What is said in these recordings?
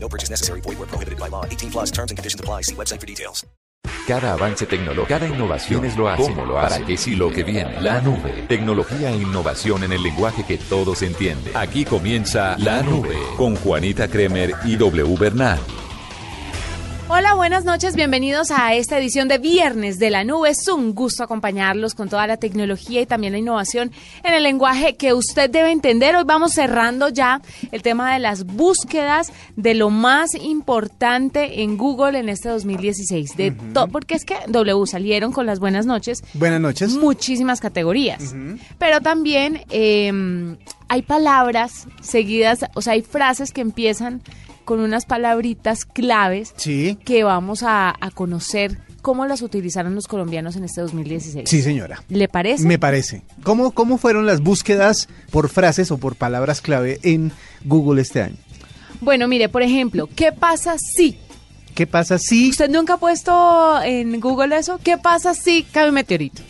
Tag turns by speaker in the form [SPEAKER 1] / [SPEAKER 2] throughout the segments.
[SPEAKER 1] No purchase necessary. Void where prohibited by law. 18 plus terms and conditions apply. See website for details.
[SPEAKER 2] Cada avance tecnológico, cada innovación es lo hace, cómo lo hace, para qué sí lo que viene. La nube, tecnología e innovación en el lenguaje que todos entienden. Aquí comienza La Nube con Juanita Kremer y W Bernal.
[SPEAKER 3] Hola, buenas noches, bienvenidos a esta edición de Viernes de la Nube. Es un gusto acompañarlos con toda la tecnología y también la innovación en el lenguaje que usted debe entender. Hoy vamos cerrando ya el tema de las búsquedas de lo más importante en Google en este 2016. De porque es que W salieron con las buenas noches.
[SPEAKER 4] Buenas noches.
[SPEAKER 3] Muchísimas categorías. Pero también eh, hay palabras seguidas, o sea, hay frases que empiezan con unas palabritas claves
[SPEAKER 4] Sí.
[SPEAKER 3] que vamos a, a conocer cómo las utilizaron los colombianos en este 2016.
[SPEAKER 4] Sí, señora.
[SPEAKER 3] ¿Le parece?
[SPEAKER 4] Me parece. ¿Cómo, ¿Cómo fueron las búsquedas por frases o por palabras clave en Google este año?
[SPEAKER 3] Bueno, mire, por ejemplo, ¿qué pasa si?
[SPEAKER 4] ¿Qué pasa si...
[SPEAKER 3] ¿Usted nunca ha puesto en Google eso? ¿Qué pasa si cae un meteorito?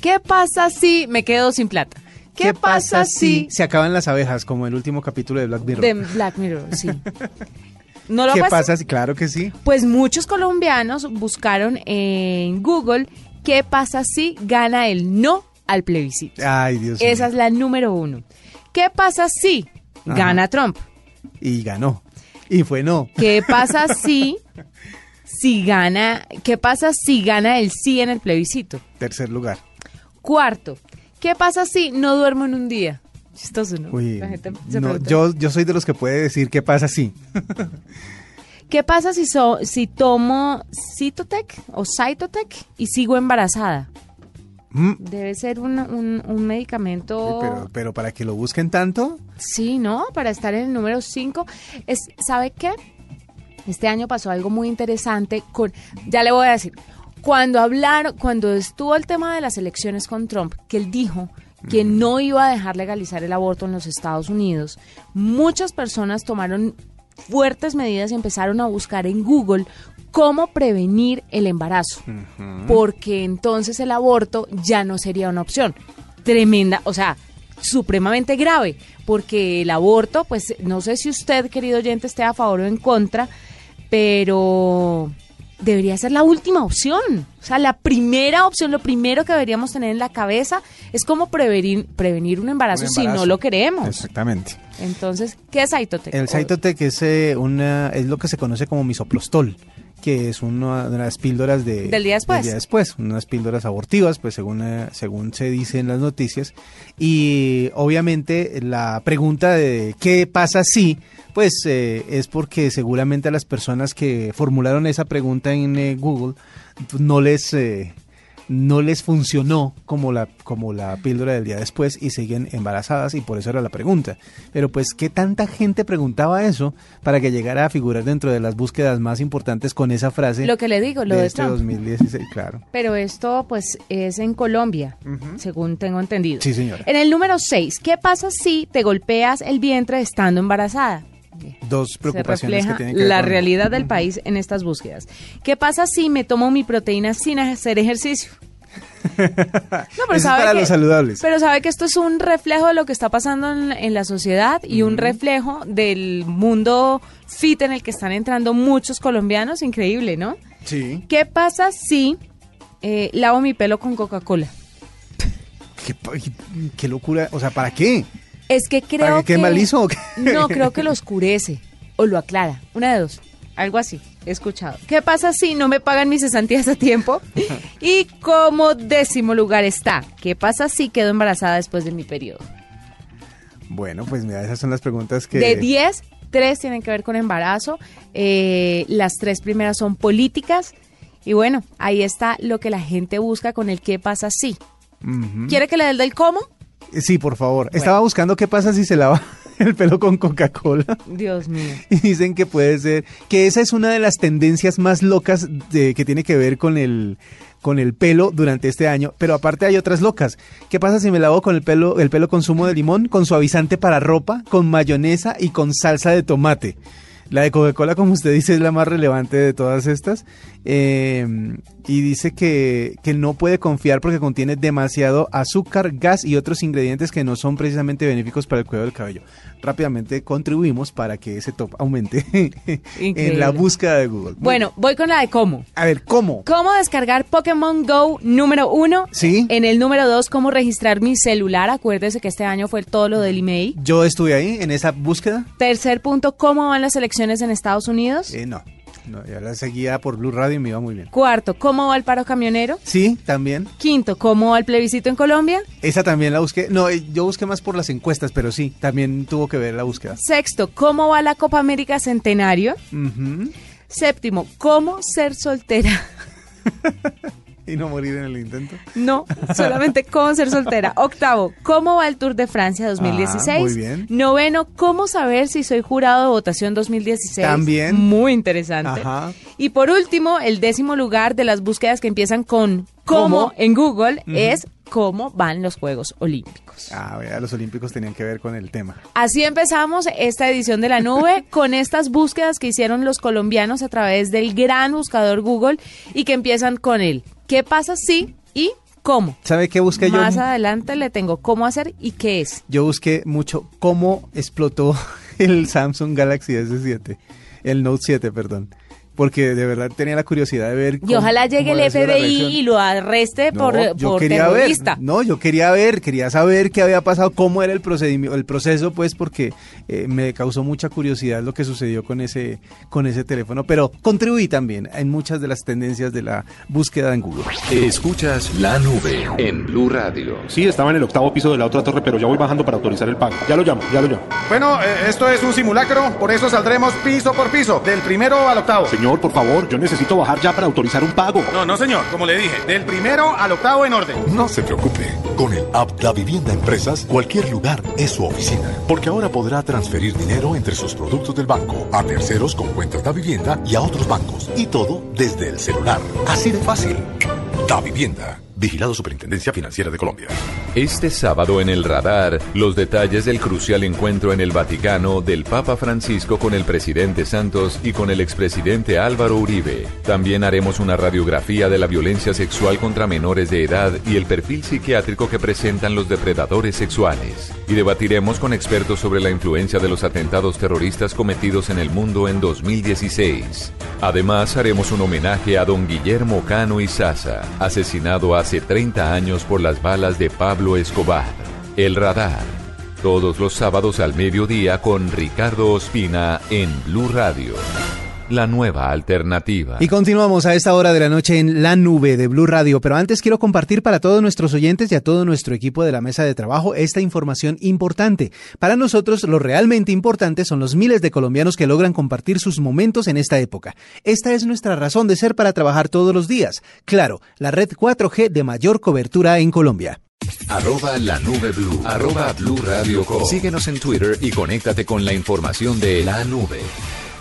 [SPEAKER 3] ¿Qué pasa si me quedo sin plata? ¿Qué, pasa si
[SPEAKER 4] se acaban las abejas, como el último capítulo de Black Mirror?
[SPEAKER 3] de Black Mirror? Sí. ¿No lo
[SPEAKER 4] ¿Qué pasa si... Claro que sí.
[SPEAKER 3] Pues muchos colombianos buscaron en Google qué pasa si gana el no al plebiscito.
[SPEAKER 4] Ay, Dios
[SPEAKER 3] Esa
[SPEAKER 4] mío.
[SPEAKER 3] es la número uno. ¿Qué pasa si
[SPEAKER 4] Ajá.
[SPEAKER 3] gana Trump?
[SPEAKER 4] Y ganó. Y fue no.
[SPEAKER 3] ¿Qué pasa si si gana? ¿Qué pasa si gana el sí en el plebiscito?
[SPEAKER 4] Tercer lugar.
[SPEAKER 3] Cuarto, ¿qué pasa si no duermo en un día? Chistoso, ¿no?
[SPEAKER 4] Uy,
[SPEAKER 3] La gente se
[SPEAKER 4] no, yo, yo soy de los que puede decir qué pasa si.
[SPEAKER 3] ¿Qué pasa si so- si tomo Cytotec o Cytotec y sigo embarazada?
[SPEAKER 4] Mm,
[SPEAKER 3] Debe ser un, un- un medicamento.
[SPEAKER 4] pero, pero para que lo busquen tanto,
[SPEAKER 3] Sí, ¿no? Para estar en el número 5. Es, ¿Sabe qué? Este año pasó algo muy interesante con, ya le voy a decir, cuando hablaron, cuando estuvo el tema de las elecciones con Trump, que él dijo que no iba a dejar legalizar el aborto en los Estados Unidos, muchas personas tomaron fuertes medidas y empezaron a buscar en Google cómo prevenir el embarazo, porque entonces el aborto ya no sería una opción. Tremenda, o sea, supremamente grave, porque el aborto, pues no sé si usted, querido oyente, esté a favor o en contra, pero debería ser la última opción. O sea, la primera opción, lo primero que deberíamos tener en la cabeza es cómo prevenir, prevenir un embarazo,
[SPEAKER 4] Un
[SPEAKER 3] si no
[SPEAKER 4] embarazo.
[SPEAKER 3] lo queremos.
[SPEAKER 4] exactamente.
[SPEAKER 3] Entonces, ¿qué es Aitotec?
[SPEAKER 4] El Cytotec es, eh, una, es lo que se conoce como misoprostol, que es una de las píldoras de,
[SPEAKER 3] Del día después.
[SPEAKER 4] después, unas píldoras abortivas, pues según, eh, según se dice en las noticias. Y obviamente la pregunta de qué pasa si, pues eh, es porque seguramente a las personas que formularon esa pregunta en eh, Google no les... no les funcionó como la, como la píldora del día después y siguen embarazadas y por eso era la pregunta. Pero pues, ¿qué tanta gente preguntaba eso para que llegara a figurar dentro de las búsquedas más importantes con esa frase?
[SPEAKER 3] Lo que le digo, lo
[SPEAKER 4] de
[SPEAKER 3] de
[SPEAKER 4] este
[SPEAKER 3] Trump.
[SPEAKER 4] 2016, claro.
[SPEAKER 3] Pero esto, pues, es en Colombia, según tengo entendido.
[SPEAKER 4] Sí, señora.
[SPEAKER 3] En el número 6, ¿qué pasa si te golpeas el vientre estando embarazada?
[SPEAKER 4] Dos
[SPEAKER 3] Se
[SPEAKER 4] preocupaciones
[SPEAKER 3] refleja
[SPEAKER 4] que tienen que ver
[SPEAKER 3] la
[SPEAKER 4] con-
[SPEAKER 3] realidad del país en estas búsquedas. ¿Qué pasa si me tomo mi proteína sin hacer ejercicio? No,
[SPEAKER 4] Eso es para
[SPEAKER 3] que,
[SPEAKER 4] los saludables.
[SPEAKER 3] Pero sabe que esto es un reflejo de lo que está pasando en, en la sociedad y un reflejo del mundo fit en el que están entrando muchos colombianos. Increíble, ¿no?
[SPEAKER 4] Sí.
[SPEAKER 3] ¿Qué pasa si eh, lavo mi pelo con Coca-Cola?
[SPEAKER 4] ¿Qué, qué locura. O sea, ¿para qué?
[SPEAKER 3] Es que creo
[SPEAKER 4] ¿Para que
[SPEAKER 3] que...
[SPEAKER 4] mal liso o qué?
[SPEAKER 3] No, creo que lo oscurece o lo aclara. Una de dos. Algo así. He escuchado. ¿Qué pasa si no me pagan mis cesantías a tiempo? Y como décimo lugar está. ¿Qué pasa si quedo embarazada después de mi periodo?
[SPEAKER 4] Bueno, pues mira, esas son las preguntas que...
[SPEAKER 3] De 10, tres tienen que ver con embarazo. eh, las tres primeras son políticas. Y bueno, ahí está lo que la gente busca con el qué pasa si. ¿Quiere que le dé el del cómo?
[SPEAKER 4] Sí, por favor. Estaba buscando qué pasa si se lava el pelo con Coca-Cola.
[SPEAKER 3] Dios mío.
[SPEAKER 4] Y dicen que puede ser, que esa es una de las tendencias más locas de, que tiene que ver con el, con el pelo durante este año. Pero aparte hay otras locas. ¿Qué pasa si me lavo con el pelo, el pelo con zumo de limón, con suavizante para ropa, con mayonesa y con salsa de tomate? La de Coca-Cola, como usted dice, es la más relevante de todas estas. Eh, y dice que, que no puede confiar porque contiene demasiado azúcar, gas y otros ingredientes que no son precisamente benéficos para el cuidado del cabello. Rápidamente contribuimos para que ese top aumente en la búsqueda de Google.
[SPEAKER 3] Bueno, voy con la de cómo.
[SPEAKER 4] A ver, ¿cómo?
[SPEAKER 3] ¿Cómo descargar Pokémon Go número uno?
[SPEAKER 4] Sí.
[SPEAKER 3] En el número dos, ¿cómo registrar mi celular? Acuérdese que este año fue todo lo del email.
[SPEAKER 4] Yo estuve ahí en esa búsqueda.
[SPEAKER 3] Tercer punto, ¿cómo van las elecciones en Estados Unidos?
[SPEAKER 4] Eh, no, no, ya la seguía por Blue Radio y me iba muy bien.
[SPEAKER 3] Cuarto, ¿cómo va el paro camionero?
[SPEAKER 4] Sí, también.
[SPEAKER 3] Quinto, ¿cómo va el plebiscito en Colombia?
[SPEAKER 4] Esa también la busqué. No, eh, yo busqué más por las encuestas, pero sí, también tuvo que ver la búsqueda.
[SPEAKER 3] Sexto, ¿cómo va la Copa América Centenario? Séptimo, ¿cómo ser soltera?
[SPEAKER 4] Y no morir en el intento.
[SPEAKER 3] No, solamente cómo ser soltera. Octavo, ¿cómo va el Tour de Francia 2016?
[SPEAKER 4] Ah, muy bien.
[SPEAKER 3] Noveno, ¿cómo saber si soy jurado de votación 2016?
[SPEAKER 4] También.
[SPEAKER 3] Muy interesante.
[SPEAKER 4] Ajá.
[SPEAKER 3] Y por último, el décimo lugar de las búsquedas que empiezan con cómo
[SPEAKER 4] ¿Cómo?
[SPEAKER 3] en Google es cómo van los Juegos Olímpicos.
[SPEAKER 4] Ah, vea, los olímpicos tenían que ver con el tema.
[SPEAKER 3] Así empezamos esta edición de la nube con estas búsquedas que hicieron los colombianos a través del gran buscador Google y que empiezan con el ¿qué pasa si y cómo?
[SPEAKER 4] ¿Sabe qué busqué yo?
[SPEAKER 3] Más adelante le tengo cómo hacer y qué es.
[SPEAKER 4] Yo busqué mucho cómo explotó el Samsung Galaxy S7, el Note 7, perdón. Porque de verdad tenía la curiosidad de ver.
[SPEAKER 3] Y
[SPEAKER 4] cómo-
[SPEAKER 3] ojalá llegue el FBI y lo arreste
[SPEAKER 4] No,
[SPEAKER 3] por,
[SPEAKER 4] yo
[SPEAKER 3] por
[SPEAKER 4] quería
[SPEAKER 3] terrorista.
[SPEAKER 4] ver, no, yo quería ver, quería saber qué había pasado, cómo era el procedimiento, el proceso, pues, porque eh, me causó mucha curiosidad lo que sucedió con ese, con ese teléfono. Pero contribuí también en muchas de las tendencias de la búsqueda en Google.
[SPEAKER 2] Escuchas la nube en Blue Radio.
[SPEAKER 5] Sí, estaba en el octavo piso de la otra torre, pero ya voy bajando para autorizar el pago. Ya lo llamo, ya lo llamo.
[SPEAKER 6] Bueno, eh, esto es un simulacro, por eso saldremos piso por piso, del primero al octavo.
[SPEAKER 5] Señor, por favor, yo necesito bajar ya para autorizar un pago.
[SPEAKER 6] No, no señor, como le dije, del primero al octavo en orden.
[SPEAKER 7] No se preocupe, con el app Da Vivienda Empresas, cualquier lugar es su oficina, porque ahora podrá transferir dinero entre sus productos del banco, a terceros con cuentas Da Vivienda y a otros bancos, y todo desde el celular. Así de fácil. Da Vivienda, vigilado Superintendencia Financiera de Colombia.
[SPEAKER 2] Este sábado en el radar, los detalles del crucial encuentro en el Vaticano del Papa Francisco con el presidente Santos y con el expresidente Álvaro Uribe. También haremos una radiografía de la violencia sexual contra menores de edad y el perfil psiquiátrico que presentan los depredadores sexuales. Y debatiremos con expertos sobre la influencia de los atentados terroristas cometidos en el mundo en 2016. Además, haremos un homenaje a don Guillermo Cano y Sasa, asesinado hace 30 años por las balas de Pablo Escobar. El radar. Todos los sábados al mediodía con Ricardo Ospina en Blue Radio. La nueva alternativa.
[SPEAKER 4] Y continuamos a esta hora de la noche en la nube de Blue Radio, pero antes quiero compartir para todos nuestros oyentes y a todo nuestro equipo de la mesa de trabajo esta información importante. Para nosotros lo realmente importante son los miles de colombianos que logran compartir sus momentos en esta época. Esta es nuestra razón de ser para trabajar todos los días. Claro, la red 4G de mayor cobertura en Colombia.
[SPEAKER 2] Arroba la nube blue. Arroba blue radio com. Síguenos en Twitter y conéctate con la información de la nube.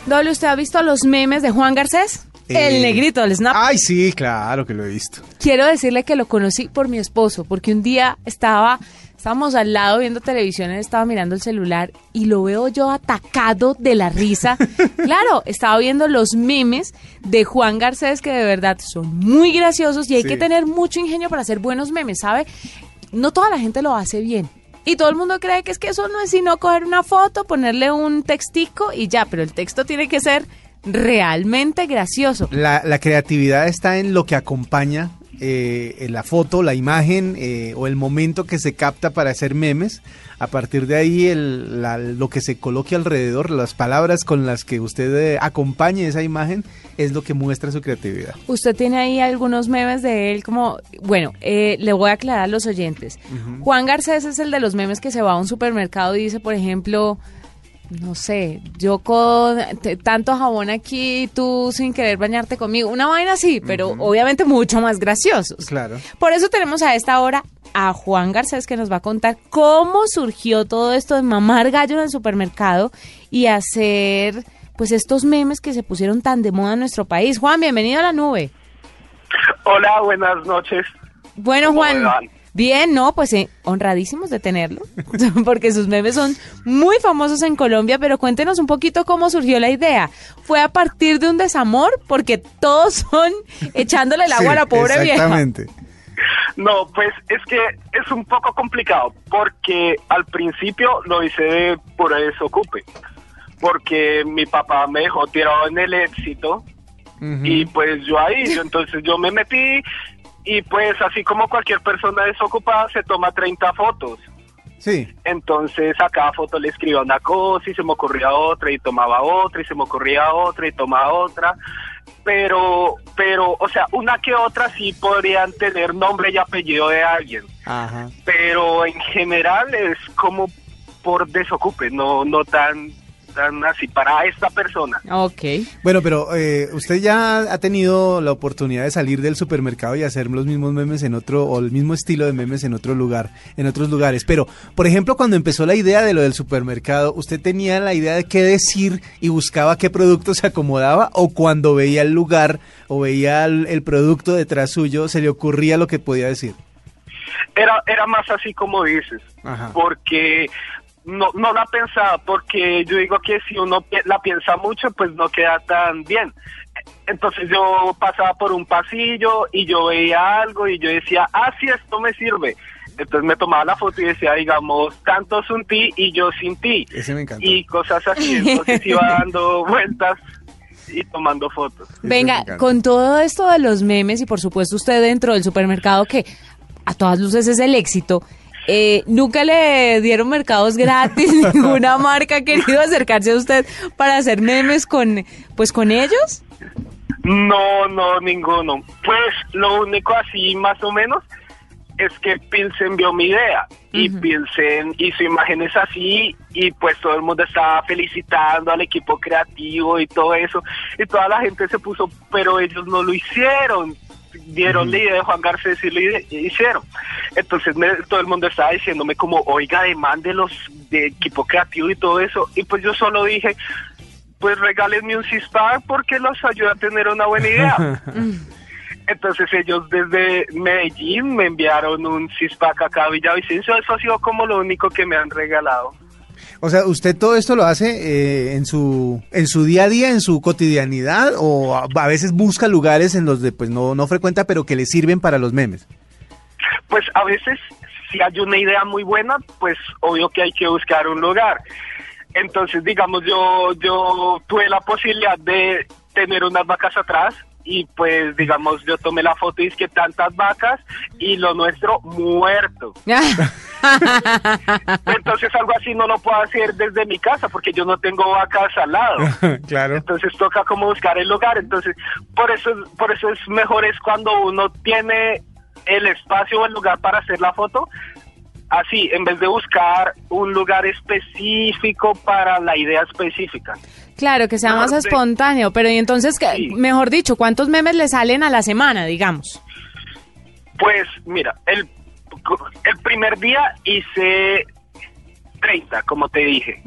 [SPEAKER 3] Doble, ¿usted ha visto los memes de Juan Garcés? El
[SPEAKER 4] Eh,
[SPEAKER 3] negrito del Snap.
[SPEAKER 4] Ay, sí, claro que lo he visto.
[SPEAKER 3] Quiero decirle que lo conocí por mi esposo, porque un día estaba, estábamos al lado viendo televisión, él estaba mirando el celular y lo veo yo atacado de la risa. claro, estaba viendo los memes de Juan Garcés que de verdad son muy graciosos y hay
[SPEAKER 4] Sí.
[SPEAKER 3] que tener mucho ingenio para hacer buenos memes, ¿sabe? No toda la gente lo hace bien. Y todo el mundo cree que es que eso no es sino coger una foto, ponerle un textico y ya, pero el texto tiene que ser realmente gracioso.
[SPEAKER 4] La, creatividad está en lo que acompaña eh, en la foto, la imagen eh, o el momento que se capta para hacer memes. A partir de ahí, el- la- lo que se coloque alrededor, las palabras con las que usted eh, acompañe esa imagen, es lo que muestra su creatividad.
[SPEAKER 3] Usted tiene ahí algunos memes de él, como, bueno, eh, le voy a aclarar a los oyentes. Juan Garcés es el de los memes que se va a un supermercado y dice, por ejemplo, no sé, yo con tanto jabón aquí, tú sin querer bañarte conmigo. Una vaina así, pero obviamente mucho más graciosos.
[SPEAKER 4] Claro.
[SPEAKER 3] Por eso tenemos a esta hora a Juan Garcés que nos va a contar cómo surgió todo esto de mamar gallo en el supermercado y hacer pues estos memes que se pusieron tan de moda en nuestro país. Juan, bienvenido a la nube.
[SPEAKER 8] Hola, buenas noches.
[SPEAKER 3] Bueno,
[SPEAKER 8] ¿Cómo
[SPEAKER 3] Juan, bien, ¿no? Pues eh, honradísimos de tenerlo, porque sus memes son muy famosos en Colombia, pero cuéntenos un poquito cómo surgió la idea. ¿Fue a partir de un desamor? Porque todos son echándole el agua a la pobre vieja.
[SPEAKER 4] Exactamente.
[SPEAKER 8] No, pues es que es un poco complicado porque al principio lo hice de pura desocupe. Porque mi papá me dejó tirado en el éxito y pues yo ahí, yo- entonces yo me metí y pues así como cualquier persona desocupada se toma 30 fotos.
[SPEAKER 4] Sí.
[SPEAKER 8] Entonces a cada foto le escribía una cosa y se me ocurría otra y tomaba otra y se me ocurría otra y tomaba otra. Pero, pero, o sea, una que otra sí podrían tener nombre y apellido de alguien.
[SPEAKER 4] Ajá.
[SPEAKER 8] Pero en general es como por desocupe, no, no tan así para esta persona.
[SPEAKER 3] Ok.
[SPEAKER 4] Bueno, pero eh, usted ya ha tenido la oportunidad de salir del supermercado y hacer los mismos memes en otro, o el mismo estilo de memes en otro lugar, en otros lugares. Pero, por ejemplo, cuando empezó la idea de lo del supermercado, ¿usted tenía la idea de qué decir y buscaba qué producto se acomodaba? ¿O cuando veía el lugar o veía el, el producto detrás suyo, se le ocurría lo que podía decir?
[SPEAKER 8] Era, era más así como dices,
[SPEAKER 4] Ajá.
[SPEAKER 8] porque no, no la pensaba, porque yo digo que si uno la piensa mucho, pues no queda tan bien. Entonces yo pasaba por un pasillo y yo veía algo y yo decía, ah, sí, esto me sirve. Entonces me tomaba la foto y decía, digamos, tanto sin ti y yo sin ti.
[SPEAKER 4] Ese me encantó.
[SPEAKER 8] Y cosas así, entonces iba dando vueltas y tomando fotos.
[SPEAKER 3] Venga, con todo esto de los memes y por supuesto usted dentro del supermercado que a todas luces es el éxito, eh, ¿nunca le dieron mercados gratis? ¿Ninguna marca ha querido acercarse a usted para hacer memes con, pues, con ellos?
[SPEAKER 8] No, no, ninguno. Pues lo único así más o menos es que Pilsen vio mi idea y Pilsen hizo imágenes así y pues todo el mundo estaba felicitando al equipo creativo y todo eso y toda la gente se puso, pero ellos no lo hicieron. Dieron la idea de Juan Garcés y lo ide- hicieron. Entonces me- todo el mundo estaba diciéndome como, oiga, demándelos de equipo creativo y todo eso. Y pues yo solo dije, pues regálenme un CISPAC porque los ayuda a tener una buena idea. Entonces ellos desde Medellín me enviaron un CISPAC acá a Villavicencio. Eso ha sido como lo único que me han regalado.
[SPEAKER 4] O sea, ¿usted todo esto lo hace eh, en su en su día a día, en su cotidianidad, o a, veces busca lugares en los de pues no no frecuenta, pero que le sirven para los memes?
[SPEAKER 8] Pues a veces si hay una idea muy buena, pues obvio que hay que buscar un lugar. Entonces, digamos, yo yo tuve la posibilidad de tener unas vacas atrás y pues digamos yo tomé la foto y es que tantas vacas y lo nuestro muerto. Entonces algo así no lo puedo hacer desde mi casa porque yo no tengo vacas al lado.
[SPEAKER 4] claro.
[SPEAKER 8] Entonces toca como buscar el lugar. Entonces por eso por eso es mejor es cuando uno tiene el espacio o el lugar para hacer la foto. Así, en vez de buscar un lugar específico para la idea específica.
[SPEAKER 3] Claro, que sea
[SPEAKER 8] Mejor
[SPEAKER 3] más
[SPEAKER 8] de-
[SPEAKER 3] espontáneo, pero y entonces, ¿qué-
[SPEAKER 8] Sí.
[SPEAKER 3] mejor dicho, ¿cuántos memes le salen a la semana, digamos?
[SPEAKER 8] Pues mira, el, el primer día hice 30, como te dije.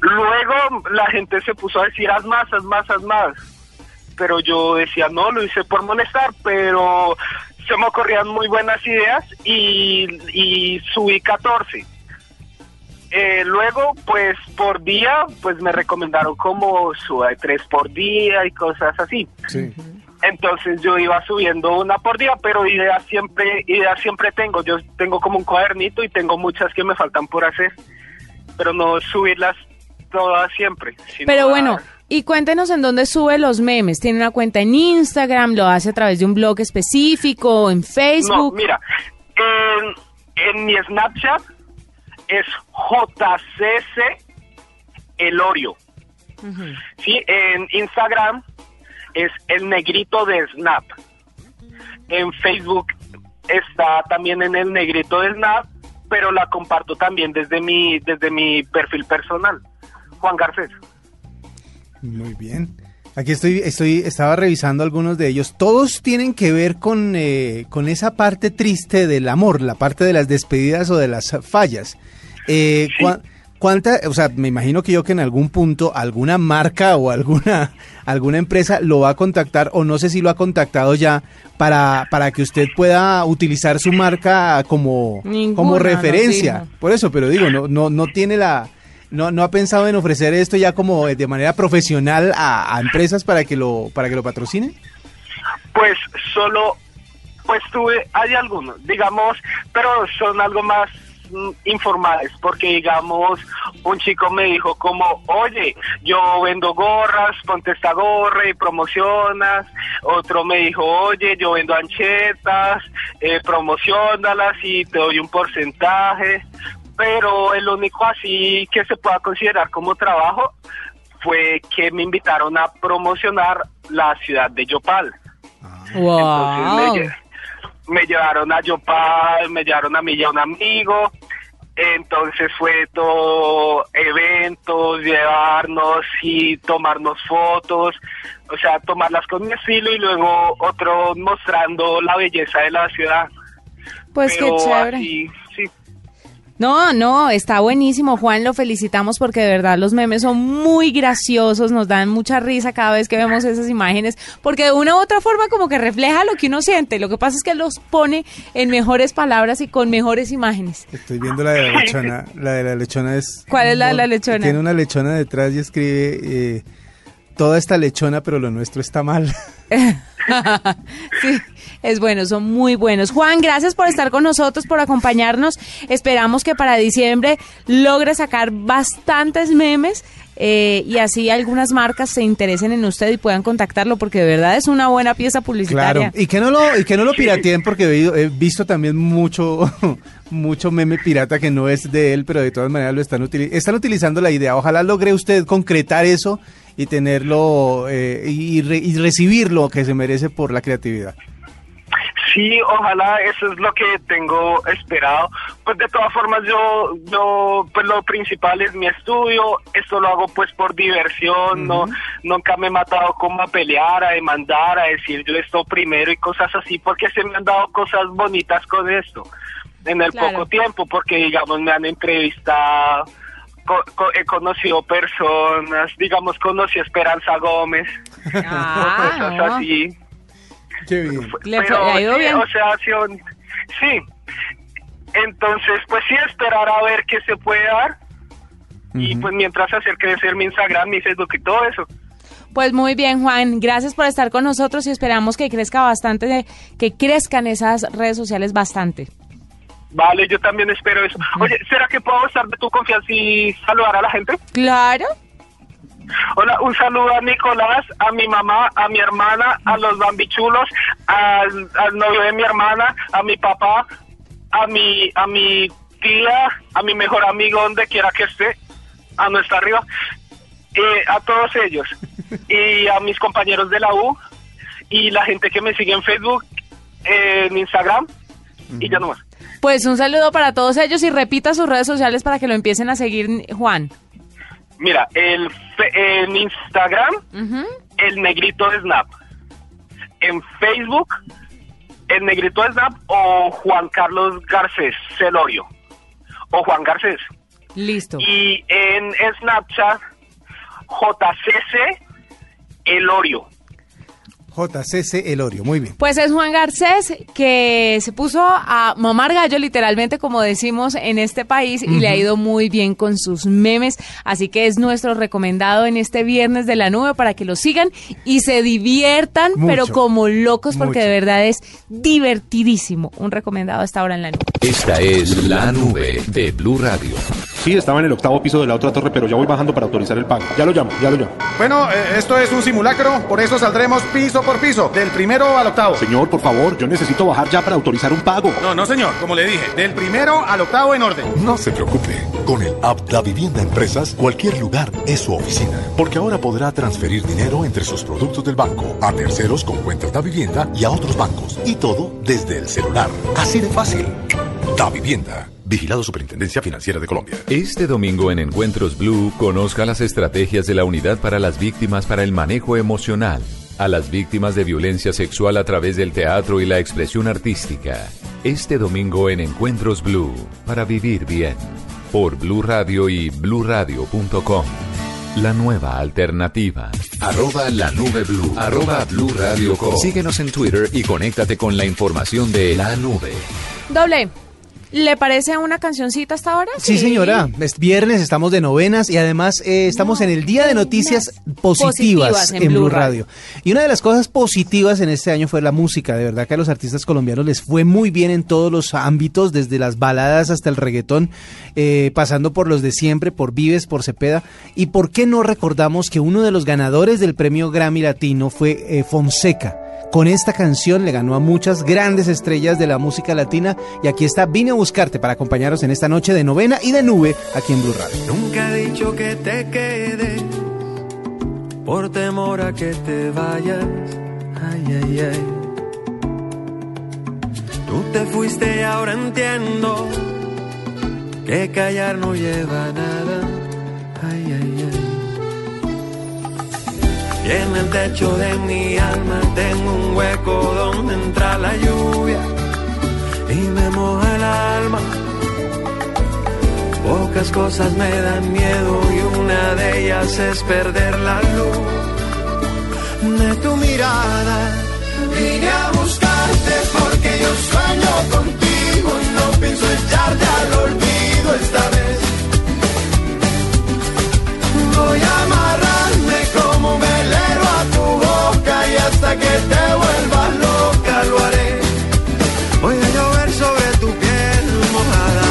[SPEAKER 8] Luego la gente se puso a decir, haz más, haz más, haz más. Pero yo decía, no, lo hice por molestar, pero se me ocurrían muy buenas ideas y, y subí 14. Eh, luego, pues por día, pues me recomendaron como suba de tres por día y cosas así.
[SPEAKER 4] Sí.
[SPEAKER 8] Entonces yo iba subiendo una por día, pero ideas siempre, ideas siempre tengo. Yo tengo como un cuadernito y tengo muchas que me faltan por hacer, pero no subirlas todas siempre.
[SPEAKER 3] Pero bueno, y cuéntenos en dónde sube los memes. ¿Tiene una cuenta en Instagram? ¿Lo hace a través de un blog específico? ¿En
[SPEAKER 8] No,
[SPEAKER 3] Facebook?
[SPEAKER 8] mira, en, en mi Snapchat es JCC Elorio. Sí, en Instagram es el negrito de Snap. En Facebook está también en el negrito de Snap, pero la comparto también desde mi desde mi perfil personal, Juan Garcés.
[SPEAKER 4] Muy bien. Aquí estoy, estoy, estaba revisando algunos de ellos. Todos tienen que ver con, eh, con esa parte triste del amor, la parte de las despedidas o de las fallas. Eh, cua- ¿Cuánta, o sea, me imagino que yo que en algún punto alguna marca o alguna, alguna empresa lo va a contactar o no sé si lo ha contactado ya para, para que usted pueda utilizar su marca como,
[SPEAKER 3] Ninguna,
[SPEAKER 4] como referencia. Por eso, pero digo, no, no, no tiene la, no, no ha pensado en ofrecer esto ya como de manera profesional a, a empresas para que lo, para que lo patrocinen.
[SPEAKER 8] Pues solo, pues tuve, hay algunos, digamos, pero son algo más informales, porque digamos, un chico me dijo como, oye, yo vendo gorras, ponte esta gorra y promocionas, otro me dijo, oye, yo vendo anchetas, eh, promocionalas y te doy un porcentaje, pero el único así que se pueda considerar como trabajo fue que me invitaron a promocionar la ciudad de Yopal.
[SPEAKER 3] Wow.
[SPEAKER 8] Me llevaron a Yopal, me llevaron a mí y a un amigo. Entonces fue todo eventos, llevarnos y tomarnos fotos, o sea, tomarlas con mi estilo y luego otro mostrando la belleza de la ciudad.
[SPEAKER 3] Pues
[SPEAKER 8] Pero
[SPEAKER 3] qué chévere.
[SPEAKER 8] así.
[SPEAKER 3] No, no, está buenísimo, Juan, lo felicitamos porque de verdad los memes son muy graciosos, nos dan mucha risa cada vez que vemos esas imágenes, porque de una u otra forma como que refleja lo que uno siente, lo que pasa es que los pone en mejores palabras y con mejores imágenes.
[SPEAKER 4] Estoy viendo la de la lechona. La de la lechona es.
[SPEAKER 3] ¿Cuál es la de la lechona?
[SPEAKER 4] Tiene una lechona detrás y escribe. eh, Toda esta lechona, pero lo nuestro está mal.
[SPEAKER 3] sí, es bueno, son muy buenos. Juan, gracias por estar con nosotros, por acompañarnos. Esperamos que para diciembre logre sacar bastantes memes eh, y así algunas marcas se interesen en usted y puedan contactarlo porque de verdad es una buena pieza publicitaria.
[SPEAKER 4] Claro. Y que no lo, y que no lo pirateen porque he, visto también mucho, mucho meme pirata que no es de él, pero de todas maneras lo están utilizando. Están utilizando la idea. Ojalá logre usted concretar eso y tenerlo eh, y, re- y recibir lo que se merece por la creatividad.
[SPEAKER 8] Sí, ojalá eso es lo que tengo esperado. Pues de todas formas yo, yo, pues lo principal es mi estudio. Esto lo hago pues por diversión. No, nunca me he matado como a pelear, a demandar, a decir yo esto primero y cosas así, porque se me han dado cosas bonitas con esto en el
[SPEAKER 3] Claro.
[SPEAKER 8] poco tiempo, porque digamos me han entrevistado. co- co- he conocido personas, digamos conocí a Esperanza Gómez,
[SPEAKER 3] Ah,
[SPEAKER 8] cosas
[SPEAKER 3] no.
[SPEAKER 8] así.
[SPEAKER 4] Qué bien.
[SPEAKER 8] Pero,
[SPEAKER 3] le ha ido bien.
[SPEAKER 8] O sea, sí. Entonces, pues sí, esperar a ver qué se puede dar. Y pues mientras hacer crecer mi Instagram, mi Facebook y todo eso.
[SPEAKER 3] Pues muy bien, Juan. Gracias por estar con nosotros y esperamos que crezca bastante, que crezcan esas redes sociales bastante.
[SPEAKER 8] Vale, yo también espero eso. Oye, ¿será que puedo estar de tu confianza y saludar a la gente?
[SPEAKER 3] Claro.
[SPEAKER 8] Hola, un saludo a Nicolás, a mi mamá, a mi hermana, a los bambichulos, al, al novio de mi hermana, a mi papá, a mi, a mi tía, a mi mejor amigo donde quiera que esté, a nuestra arriba, eh, a todos ellos y a mis compañeros de la U y la gente que me sigue en Facebook, eh, en Instagram y ya no más.
[SPEAKER 3] Pues un saludo para todos ellos y repita sus redes sociales para que lo empiecen a seguir, Juan.
[SPEAKER 8] Mira, el fe- en Instagram, el negrito de Snap. En Facebook, el negrito de Snap o Juan Carlos Garcés Celorio. O Juan Garcés.
[SPEAKER 3] Listo.
[SPEAKER 8] Y en Snapchat, JCC Elorio.
[SPEAKER 4] JCC Elorio, muy bien.
[SPEAKER 3] Pues es Juan Garcés que se puso a mamar gallo literalmente como decimos en este país y le ha ido muy bien con sus memes, así que es nuestro recomendado en este viernes de la nube para que lo sigan y se diviertan,
[SPEAKER 4] Mucho.
[SPEAKER 3] pero como locos porque
[SPEAKER 4] Mucho.
[SPEAKER 3] de verdad es divertidísimo. Un recomendado hasta ahora en la nube.
[SPEAKER 2] Esta es la nube de Blue Radio.
[SPEAKER 5] Sí, estaba en el octavo piso de la otra torre, pero ya voy bajando para autorizar el pago. Ya lo llamo, ya lo llamo.
[SPEAKER 6] Bueno, eh, esto es un simulacro, por eso saldremos piso por piso, del primero al octavo.
[SPEAKER 5] Señor, por favor, yo necesito bajar ya para autorizar un pago.
[SPEAKER 6] No, no señor, como le dije, del primero al octavo en orden.
[SPEAKER 7] No se preocupe, con el app Da Vivienda Empresas, cualquier lugar es su oficina, porque ahora podrá transferir dinero entre sus productos del banco a terceros con cuentas Da Vivienda y a otros bancos, y todo desde el celular. Así de fácil. Da Vivienda, Vigilado Superintendencia Financiera de Colombia.
[SPEAKER 2] Este domingo en Encuentros Blue, conozca las estrategias de la Unidad para las Víctimas para el Manejo Emocional. A las víctimas de violencia sexual a través del teatro y la expresión artística. Este domingo en Encuentros Blue, para vivir bien. Por Blue Radio y bluradio.com. La nueva alternativa. Arroba la nube blue. Arroba blue radio com. Síguenos en Twitter y conéctate con la información de la nube.
[SPEAKER 3] Doble. ¿Le parece una cancioncita hasta ahora?
[SPEAKER 4] Sí, señora. Es viernes, estamos de novenas y además eh, estamos en el día de noticias positivas,
[SPEAKER 3] positivas en
[SPEAKER 4] en,
[SPEAKER 3] Blue
[SPEAKER 4] Blue Radio. Y una de las cosas positivas en este año fue la música. De verdad que a los artistas colombianos les fue muy bien en todos los ámbitos, desde las baladas hasta el reggaetón, eh, pasando por los de siempre, por Vives, por Cepeda. ¿Y por qué no recordamos que uno de los ganadores del premio Grammy Latino fue eh, Fonseca? Con esta canción le ganó a muchas grandes estrellas de la música latina y aquí está Vine a buscarte para acompañarnos en esta noche de novena y de nube aquí en Blue Radio.
[SPEAKER 9] Nunca he dicho que te quedes por temor a que te vayas. Ay, ay, ay. Tú te fuiste y ahora entiendo que callar no lleva nada. Ay, ay. Y en el techo de mi alma tengo un hueco donde entra la lluvia y me moja el alma. Pocas cosas me dan miedo y una de ellas es perder la luz de tu mirada. Vine a buscarte porque yo sueño contigo y no pienso echarte al olvido esta vez. Voy a amarrarme que te vuelvas loca lo haré. Voy a llover sobre tu piel mojada.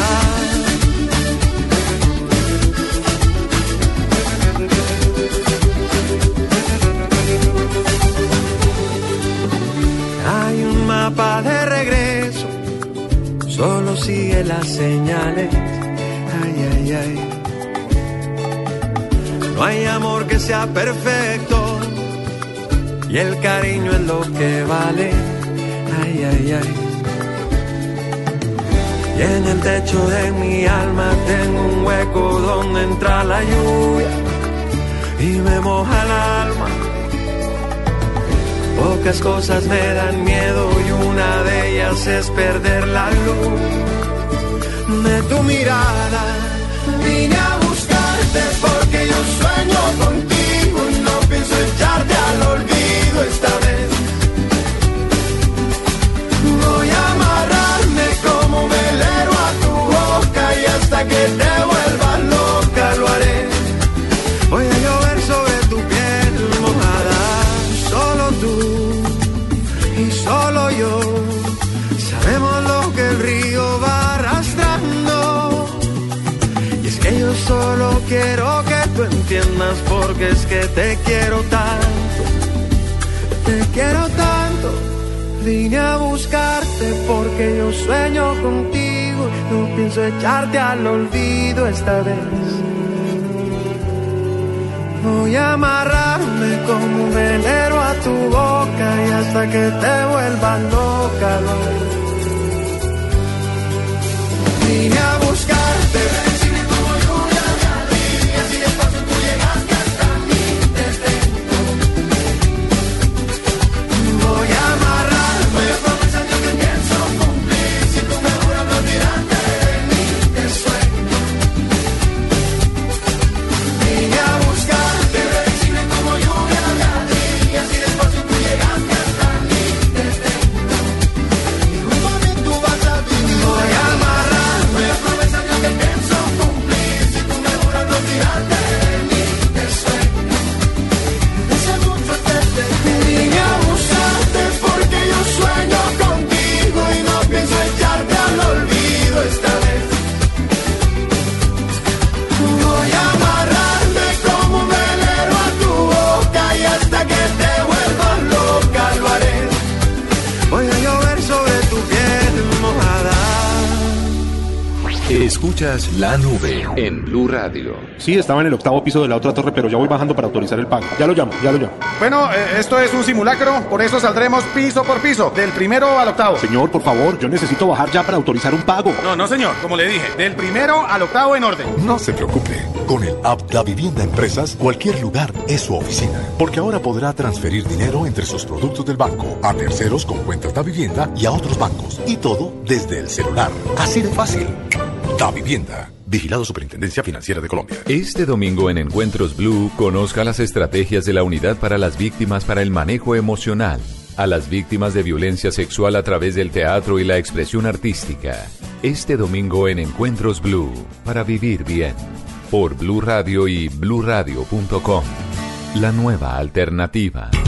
[SPEAKER 9] Hay un mapa de regreso, solo sigue las señales. Ay, ay, ay. No hay amor que sea perfecto y el cariño es lo que vale. Ay, ay, ay. Y en el techo de mi alma tengo un hueco donde entra la lluvia y me moja el alma. Pocas cosas me dan miedo y una de ellas es perder la luz de tu mirada. Vine a buscarte porque yo sueño contigo y no pienso echarte al olvido esta vez. Voy a amarrarme como velero a tu boca y hasta que te vuelvas loca lo haré. Voy a llover sobre tu piel mojada, solo tú y solo yo. Sabemos lo que el río va arrastrando. Y es que yo solo quiero que tú entiendas porque es que te quiero tanto. Quiero tanto. Vine a buscarte porque yo sueño contigo. No pienso echarte al olvido esta vez. Voy a amarrarme como un velero a tu boca y hasta que te vuelva loca. Vine a buscarte.
[SPEAKER 2] Escuchas la nube en Blue Radio.
[SPEAKER 5] Sí, estaba en el octavo piso de la otra torre, pero ya voy bajando para autorizar el pago. Ya lo llamo, ya lo llamo.
[SPEAKER 6] Bueno, eh, esto es un simulacro, por eso saldremos piso por piso, del primero al octavo.
[SPEAKER 5] Señor, por favor, yo necesito bajar ya para autorizar un pago.
[SPEAKER 6] No, no, señor, como le dije, del primero al octavo en orden.
[SPEAKER 7] No se preocupe. Con el app Da Vivienda Empresas, cualquier lugar es su oficina. Porque ahora podrá transferir dinero entre sus productos del banco, a terceros con cuentas Da Vivienda y a otros bancos. Y todo desde el celular. Así de fácil. Da Vivienda. Vigilado Superintendencia Financiera de Colombia.
[SPEAKER 2] Este domingo en Encuentros Blue, conozca las estrategias de la Unidad para las Víctimas para el Manejo Emocional. A las víctimas de violencia sexual a través del teatro y la expresión artística. Este domingo en Encuentros Blue, para vivir bien. Por Blue Radio y bluradio.com. La nueva alternativa.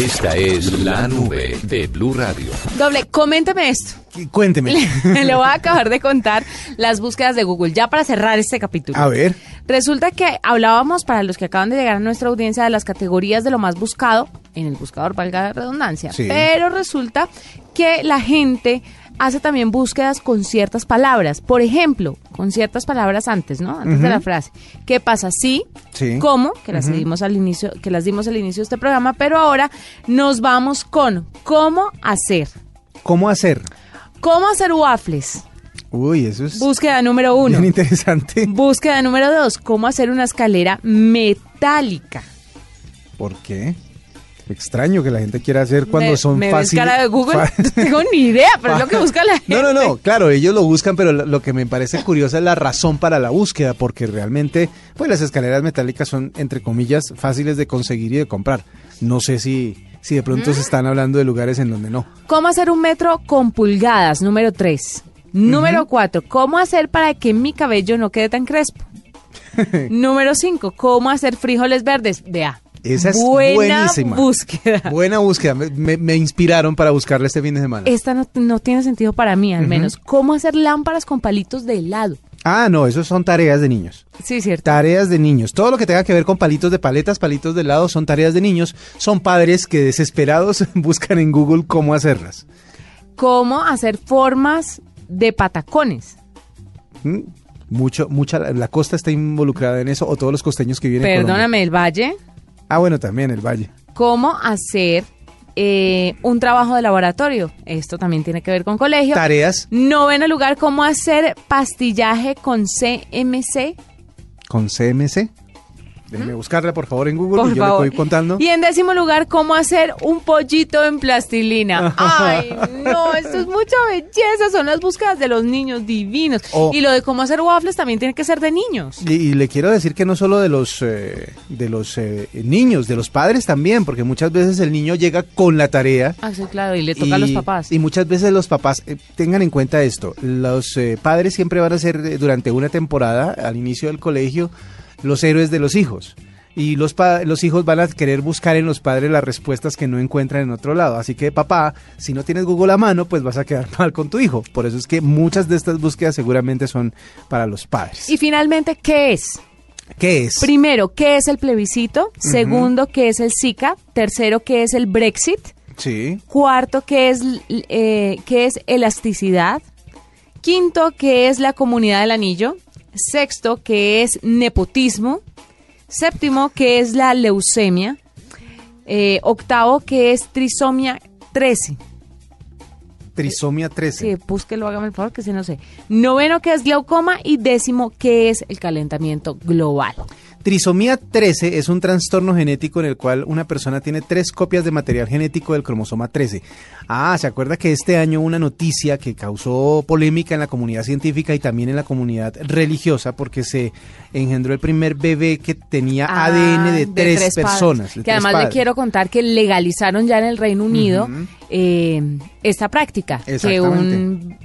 [SPEAKER 2] Esta es la nube de Blue Radio.
[SPEAKER 3] Doble, coménteme esto.
[SPEAKER 4] Cuénteme.
[SPEAKER 3] Le voy a acabar de contar las búsquedas de Google, ya para cerrar este capítulo.
[SPEAKER 4] A ver.
[SPEAKER 3] Resulta que hablábamos, para los que acaban de llegar a nuestra audiencia, de las categorías de lo más buscado en el buscador, valga la redundancia.
[SPEAKER 4] Sí.
[SPEAKER 3] Pero resulta que la gente hace también búsquedas con ciertas palabras. Por ejemplo, con ciertas palabras antes, ¿no? Antes de la frase. ¿Qué pasa? Sí,
[SPEAKER 4] Sí.
[SPEAKER 3] cómo, que las dimos al inicio, que las dimos al inicio de este programa, pero ahora nos vamos con cómo hacer.
[SPEAKER 4] ¿Cómo hacer?
[SPEAKER 3] ¿Cómo hacer waffles?
[SPEAKER 4] Uy, eso es
[SPEAKER 3] Búsqueda número uno.
[SPEAKER 4] bien interesante.
[SPEAKER 3] Búsqueda número dos, cómo hacer una escalera metálica.
[SPEAKER 4] ¿Por qué? Extraño que la gente quiera hacer cuando
[SPEAKER 3] Me-
[SPEAKER 4] son
[SPEAKER 3] me
[SPEAKER 4] fáciles.
[SPEAKER 3] cara de Google, no tengo ni idea, pero es lo que busca la gente.
[SPEAKER 4] No, no, no, claro, ellos lo buscan, pero lo, que me parece curiosa es la razón para la búsqueda, porque realmente, pues las escaleras metálicas son, entre comillas, fáciles de conseguir y de comprar. No sé si, si de pronto
[SPEAKER 3] Mm.
[SPEAKER 4] se están hablando de lugares en donde no.
[SPEAKER 3] ¿Cómo hacer un metro con pulgadas? Número tres. Número cuatro, ¿cómo hacer para que mi cabello no quede tan crespo? Número cinco, ¿cómo hacer frijoles verdes? Vea.
[SPEAKER 4] Esa es
[SPEAKER 3] buena
[SPEAKER 4] buenísima.
[SPEAKER 3] búsqueda.
[SPEAKER 4] Buena búsqueda, me, me- me inspiraron para buscarla este fin de semana.
[SPEAKER 3] Esta no, no tiene sentido para mí, al menos. ¿Cómo hacer lámparas con palitos de helado?
[SPEAKER 4] Ah, no, eso son tareas de niños.
[SPEAKER 3] Sí, cierto.
[SPEAKER 4] Tareas de niños. Todo lo que tenga que ver con palitos de paletas, palitos de helado, son tareas de niños. Son padres que desesperados buscan en Google cómo hacerlas.
[SPEAKER 3] ¿Cómo hacer formas de patacones?
[SPEAKER 4] ¿Mm? Mucho, mucha, la costa está involucrada en eso, o todos los costeños que viven en Colombia.
[SPEAKER 3] Perdóname, el valle.
[SPEAKER 4] Ah, bueno, también el valle.
[SPEAKER 3] ¿Cómo hacer eh, un trabajo de laboratorio? Esto también tiene que ver con colegio.
[SPEAKER 4] Tareas
[SPEAKER 3] Noveno lugar, ¿cómo hacer pastillaje con CMC?
[SPEAKER 4] con CMC. Déjeme buscarla, por favor, en Google
[SPEAKER 3] Por
[SPEAKER 4] y yo
[SPEAKER 3] favor.
[SPEAKER 4] le voy contando.
[SPEAKER 3] Y en décimo lugar, ¿cómo hacer un pollito en plastilina? Ay, no, esto es mucha belleza, son las búsquedas de los niños divinos.
[SPEAKER 4] O-
[SPEAKER 3] Y lo de cómo hacer waffles también tiene que ser de niños.
[SPEAKER 4] Y, y le quiero decir que no solo de los eh, de los eh, niños, de los padres también, porque muchas veces el niño llega con la tarea
[SPEAKER 3] Ah, sí, claro, y le toca a los papás.
[SPEAKER 4] Y muchas veces los papás, eh, tengan en cuenta esto, los eh, padres siempre van a ser eh, durante una temporada, al inicio del colegio, los héroes de los hijos. Y los, los hijos van a querer buscar en los padres las respuestas que no encuentran en otro lado. Así que papá, si no tienes Google a mano, pues vas a quedar mal con tu hijo. Por eso es que muchas de estas búsquedas seguramente son para los padres.
[SPEAKER 3] Y finalmente, ¿qué es?
[SPEAKER 4] ¿Qué es?
[SPEAKER 3] Primero, ¿qué es el plebiscito? Segundo, ¿qué es el Zika? Tercero, ¿qué es el Brexit?
[SPEAKER 4] Sí.
[SPEAKER 3] Cuarto, ¿qué es, eh, qué es elasticidad? Quinto, ¿qué es la comunidad del anillo? Sexto, ¿qué es nepotismo? Séptimo, ¿qué es la leucemia? Eh, octavo, ¿qué es trisomia 13?
[SPEAKER 4] Trisomia 13.
[SPEAKER 3] Sí, búsquelo, hágame el favor, que si no sé. Noveno, ¿qué es glaucoma? Y décimo, ¿qué es el calentamiento global?
[SPEAKER 4] Trisomía 13 es un trastorno genético en el cual una persona tiene tres copias de material genético del cromosoma 13. Ah, ¿se acuerda que este año una noticia que causó polémica en la comunidad científica y también en la comunidad religiosa porque se engendró el primer bebé que tenía
[SPEAKER 3] Ah,
[SPEAKER 4] ADN de, tres, personas? de
[SPEAKER 3] Que
[SPEAKER 4] tres
[SPEAKER 3] además le quiero contar que legalizaron ya en el Reino Unido eh, esta práctica. Que un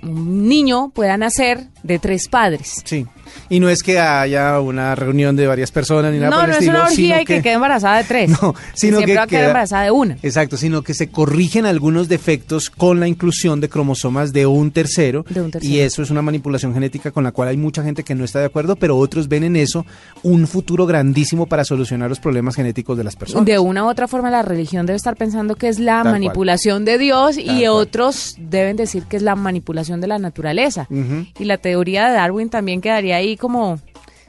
[SPEAKER 3] niño pueda nacer de tres padres.
[SPEAKER 4] Sí. Y no es que haya una reunión de varias personas ni nada
[SPEAKER 3] No,
[SPEAKER 4] por el
[SPEAKER 3] no es
[SPEAKER 4] estilo,
[SPEAKER 3] una orgía y que, quede embarazada de tres.
[SPEAKER 4] No, sino
[SPEAKER 3] siempre
[SPEAKER 4] que
[SPEAKER 3] va a quedar
[SPEAKER 4] queda-
[SPEAKER 3] embarazada de una.
[SPEAKER 4] Exacto, sino que se corrigen algunos defectos con la inclusión de cromosomas de un tercero.
[SPEAKER 3] De un tercero.
[SPEAKER 4] Y eso es una manipulación genética con la cual hay mucha gente que no está de acuerdo, pero otros ven en eso un futuro grandísimo para solucionar los problemas genéticos de las personas.
[SPEAKER 3] De una u otra forma la religión debe estar pensando que es la
[SPEAKER 4] Tal
[SPEAKER 3] manipulación de Dios
[SPEAKER 4] Tal
[SPEAKER 3] y
[SPEAKER 4] cual.
[SPEAKER 3] otros deben decir que es la manipulación de la naturaleza. Y la teoría de Darwin también quedaría ahí como...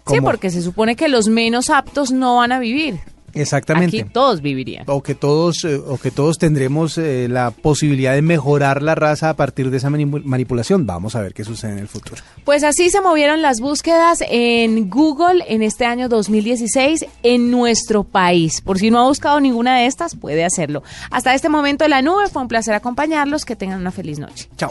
[SPEAKER 3] Sí, porque se supone que los menos aptos no van a vivir.
[SPEAKER 4] Exactamente.
[SPEAKER 3] Aquí todos vivirían.
[SPEAKER 4] o que todos eh, o que todos tendremos eh, la posibilidad de mejorar la raza a partir de esa manipu- manipulación. Vamos a ver qué sucede en el futuro.
[SPEAKER 3] Pues así se movieron las búsquedas en Google en este año 2016 en nuestro país. Por si no ha buscado ninguna de estas, puede hacerlo. Hasta este momento la nube fue un placer acompañarlos. Que tengan una feliz noche.
[SPEAKER 4] Chao.